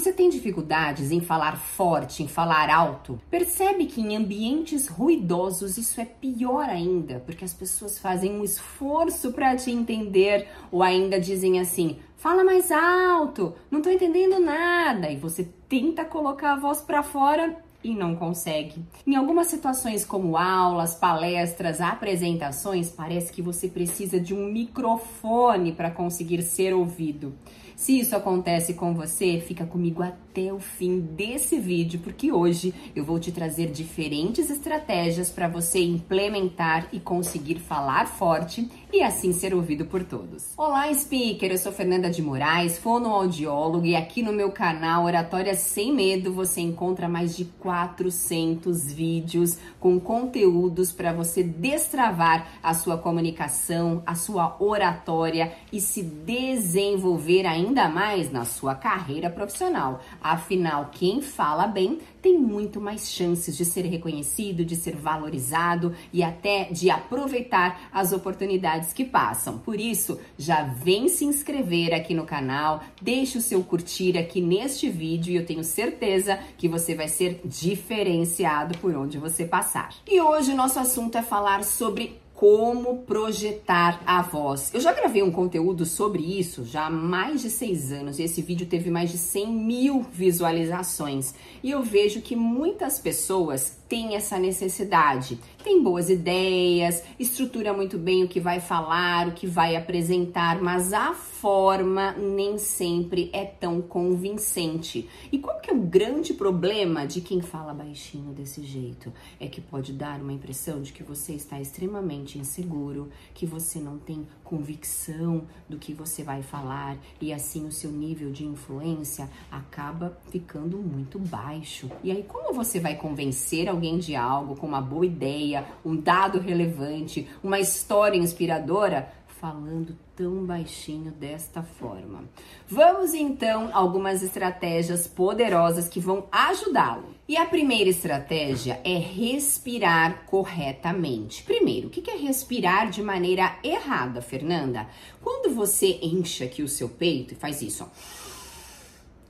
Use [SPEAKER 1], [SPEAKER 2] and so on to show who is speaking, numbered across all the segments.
[SPEAKER 1] Você tem dificuldades em falar forte, em falar alto? Percebe que em ambientes ruidosos isso é pior ainda, porque as pessoas fazem um esforço para te entender ou ainda dizem assim: fala mais alto, não tô entendendo nada, e você tenta colocar a voz para fora e não consegue. Em algumas situações, como aulas, palestras, apresentações, parece que você precisa de um microfone para conseguir ser ouvido. Se isso acontece com você, fica comigo até o fim desse vídeo, porque hoje eu vou te trazer diferentes estratégias para você implementar e conseguir falar forte e assim ser ouvido por todos. Olá, speaker! Eu sou Fernanda de Moraes, fonoaudiólogo e aqui no meu canal Oratória Sem Medo você encontra mais de 400 vídeos com conteúdos para você destravar a sua comunicação, a sua oratória e se desenvolver ainda mais na sua carreira profissional. Afinal, quem fala bem tem muito mais chances de ser reconhecido, de ser valorizado e até de aproveitar as oportunidades que passam. Por isso, já vem se inscrever aqui no canal, deixe o seu curtir aqui neste vídeo e eu tenho certeza que você vai ser diferenciado por onde você passar. E hoje o nosso assunto é falar sobre como projetar a voz. Eu já gravei um conteúdo sobre isso já há mais de seis anos e esse vídeo teve mais de 100 mil visualizações. E eu vejo que muitas pessoas têm essa necessidade, tem boas ideias, estrutura muito bem o que vai falar, o que vai apresentar, mas a forma nem sempre é tão convincente. E qual que é o grande problema de quem fala baixinho desse jeito? É que pode dar uma impressão de que você está extremamente inseguro, que você não tem convicção do que você vai falar e assim o seu nível de influência acaba ficando muito baixo. E aí como você vai convencer alguém de algo com uma boa ideia, um dado relevante, uma história inspiradora? Falando tão baixinho desta forma. Vamos então algumas estratégias poderosas que vão ajudá-lo. E a primeira estratégia é respirar corretamente. Primeiro, o que é respirar de maneira errada, Fernanda? Quando você enche aqui o seu peito e faz isso, ó,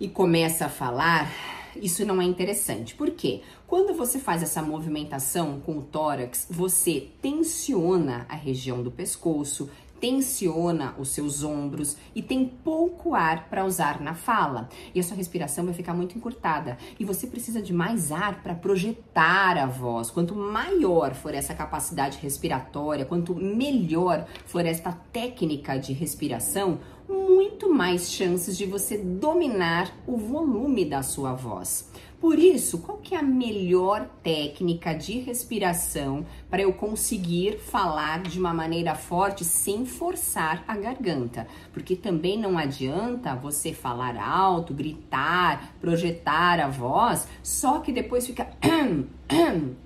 [SPEAKER 1] e começa a falar, isso não é interessante. Por quê? Quando você faz essa movimentação com o tórax, você tensiona a região do pescoço, tensiona os seus ombros e tem pouco ar para usar na fala. E a sua respiração vai ficar muito encurtada. E você precisa de mais ar para projetar a voz. Quanto maior for essa capacidade respiratória, quanto melhor for esta técnica de respiração, muito mais chances de você dominar o volume da sua voz. Por isso, qual que é a melhor técnica de respiração para eu conseguir falar de uma maneira forte sem forçar a garganta? Porque também não adianta você falar alto, gritar, projetar a voz, só que depois fica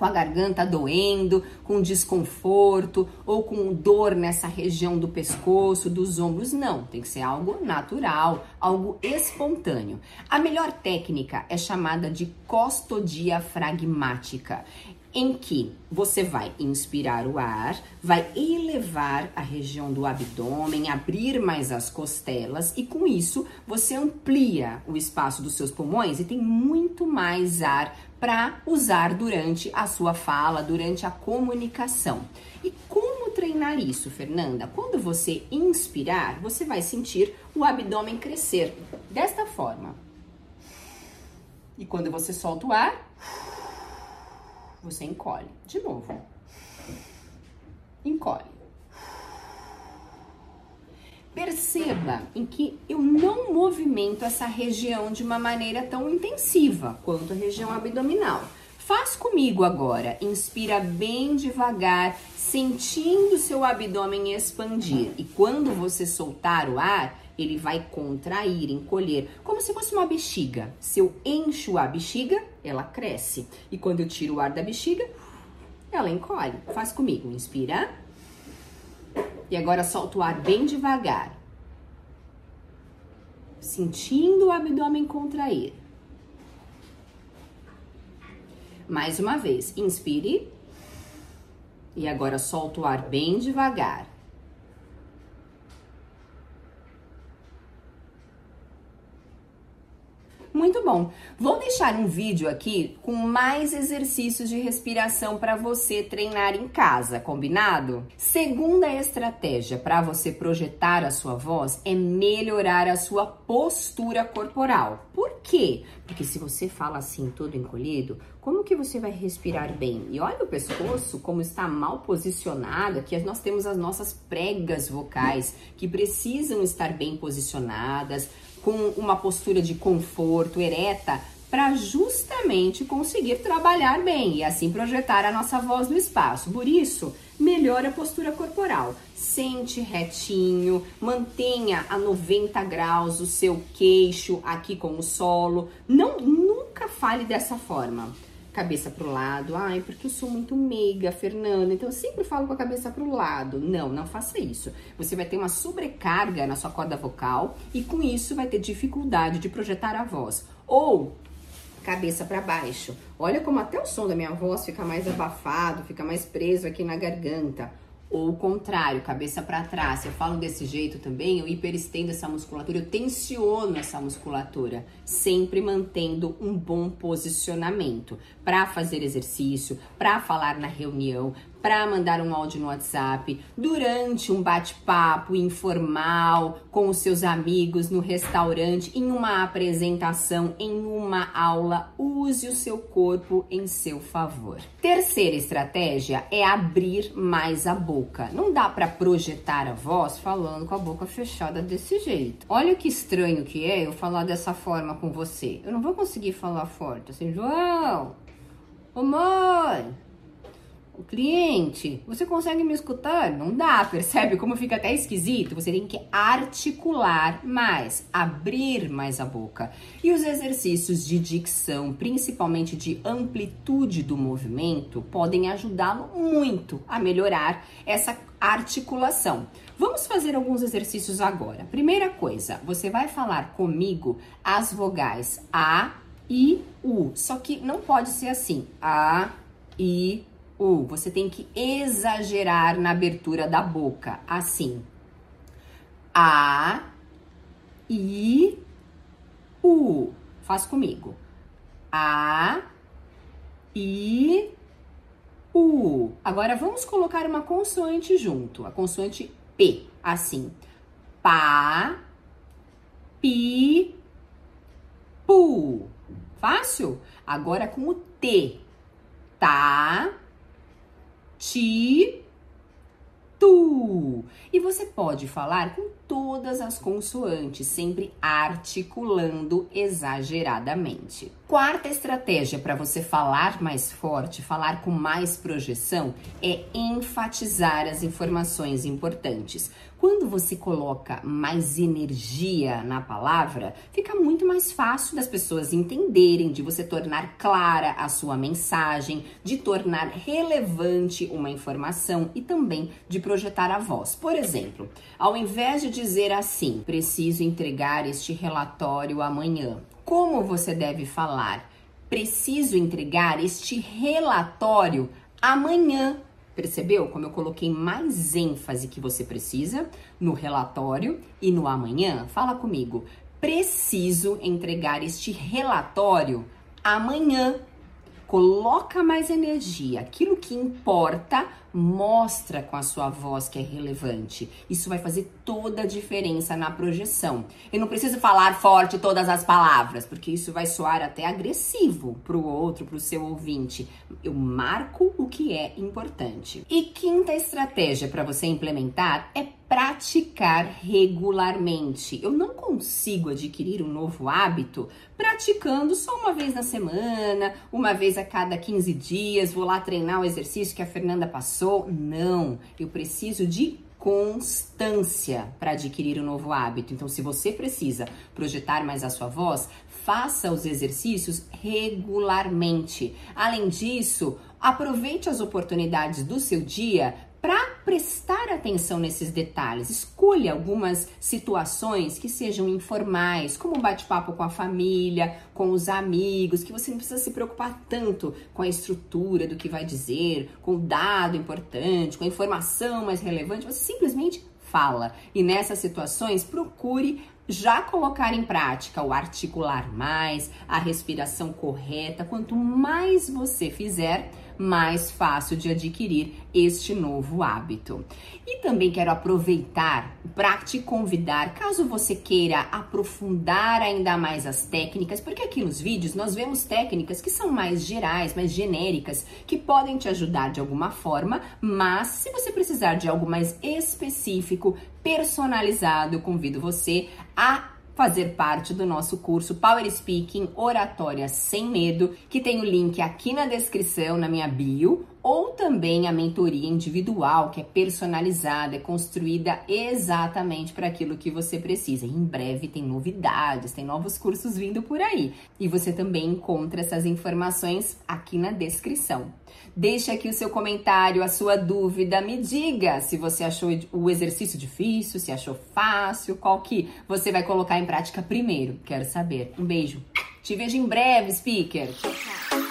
[SPEAKER 1] com a garganta doendo, com desconforto ou com dor nessa região do pescoço, dos ombros. Não, tem que ser algo natural, algo espontâneo. A melhor técnica é chamada de costodiafragmática em que você vai inspirar o ar, vai elevar a região do abdômen, abrir mais as costelas e com isso você amplia o espaço dos seus pulmões e tem muito mais ar para usar durante a sua fala, durante a comunicação. E como treinar isso, Fernanda? Quando você inspirar, você vai sentir o abdômen crescer desta forma. E quando você solta o ar, você encolhe. De novo. Encolhe. Perceba em que eu não movimento essa região de uma maneira tão intensiva quanto a região abdominal. Faz comigo agora. Inspira bem devagar, sentindo seu abdômen expandir. E quando você soltar o ar, ele vai contrair, encolher, como se fosse uma bexiga. Se eu encho a bexiga, ela cresce. E quando eu tiro o ar da bexiga, ela encolhe. Faz comigo. Inspira. E agora solta o ar bem devagar. Sentindo o abdômen contrair. Mais uma vez, inspire. E agora solta o ar bem devagar. Muito bom. Vou deixar um vídeo aqui com mais exercícios de respiração para você treinar em casa, combinado? Segunda estratégia para você projetar a sua voz é melhorar a sua postura corporal. Por quê? Porque se você fala assim todo encolhido, como que você vai respirar bem? E olha o pescoço como está mal posicionado, que nós temos as nossas pregas vocais que precisam estar bem posicionadas, com uma postura de conforto ereta para justamente conseguir trabalhar bem e assim projetar a nossa voz no espaço. Por isso, melhora a postura corporal. Sente retinho, mantenha a 90 graus o seu queixo aqui com o solo. Não nunca fale dessa forma cabeça pro lado. Ai, porque eu sou muito meiga, Fernanda, então eu sempre falo com a cabeça pro lado. Não, não faça isso. Você vai ter uma sobrecarga na sua corda vocal e com isso vai ter dificuldade de projetar a voz. Ou cabeça para baixo. Olha como até o som da minha voz fica mais abafado, fica mais preso aqui na garganta ou o contrário, cabeça para trás. Se eu falo desse jeito também, eu hiperestendo essa musculatura, eu tensiono essa musculatura, sempre mantendo um bom posicionamento para fazer exercício, para falar na reunião, para mandar um áudio no WhatsApp, durante um bate-papo informal com os seus amigos no restaurante, em uma apresentação, em uma aula, use o seu corpo em seu favor. Terceira estratégia é abrir mais a boca. Não dá para projetar a voz falando com a boca fechada desse jeito. Olha que estranho que é eu falar dessa forma com você. Eu não vou conseguir falar forte assim, João, ô mãe, o cliente, você consegue me escutar? Não dá, percebe como fica até esquisito? Você tem que articular mais, abrir mais a boca. E os exercícios de dicção, principalmente de amplitude do movimento, podem ajudá-lo muito a melhorar essa articulação. Vamos fazer alguns exercícios agora. Primeira coisa, você vai falar comigo as vogais A, I, U. Só que não pode ser assim. A, I, U. Você tem que exagerar na abertura da boca, assim. A, I, U. Faz comigo. A, I, U. Agora vamos colocar uma consoante junto, a consoante P, assim. Pá, pi, pu. Fácil? Agora com o T. Tá, 七。Tu. E você pode falar com todas as consoantes, sempre articulando exageradamente. Quarta estratégia para você falar mais forte, falar com mais projeção, é enfatizar as informações importantes. Quando você coloca mais energia na palavra, fica muito mais fácil das pessoas entenderem, de você tornar clara a sua mensagem, de tornar relevante uma informação e também de projetar a voz. Por exemplo, ao invés de dizer assim: preciso entregar este relatório amanhã, como você deve falar? Preciso entregar este relatório amanhã Percebeu como eu coloquei mais ênfase que você precisa no relatório e no amanhã? Fala comigo. Preciso entregar este relatório amanhã. Coloca mais energia. Aquilo que importa, mostra com a sua voz que é relevante. Isso vai fazer toda a diferença na projeção. Eu não preciso falar forte todas as palavras, porque isso vai soar até agressivo para o outro, para o seu ouvinte. Eu marco o que é importante. E quinta estratégia para você implementar é praticar regularmente. Eu não consigo adquirir um novo hábito praticando só uma vez na semana, uma vez a cada 15 dias, vou lá treinar o exercício que a Fernanda passou. Não, eu preciso de constância para adquirir um novo hábito. Então, se você precisa projetar mais a sua voz, faça os exercícios regularmente. Além disso, aproveite as oportunidades do seu dia para prestar atenção nesses detalhes. Escolha algumas situações que sejam informais, como um bate-papo com a família, com os amigos, que você não precisa se preocupar tanto com a estrutura do que vai dizer, com o dado importante, com a informação mais relevante, você simplesmente fala. E nessas situações, procure já colocar em prática o articular mais, a respiração correta. Quanto mais você fizer, mais fácil de adquirir este novo hábito. E também quero aproveitar para te convidar, caso você queira aprofundar ainda mais as técnicas, porque aqui nos vídeos nós vemos técnicas que são mais gerais, mais genéricas, que podem te ajudar de alguma forma, mas se você precisar de algo mais específico, personalizado, eu convido você a fazer parte do nosso curso Power Speaking Oratória Sem Medo, que tem o link aqui na descrição, na minha bio, ou também a mentoria individual, que é personalizada, é construída exatamente para aquilo que você precisa. Em breve tem novidades, tem novos cursos vindo por aí. E você também encontra essas informações aqui na descrição. Deixe aqui o seu comentário, a sua dúvida, me diga se você achou o exercício difícil, se achou fácil, qual que você vai colocar em prática primeiro. Quero saber. Um beijo. Te vejo em breve, speaker. Tchau.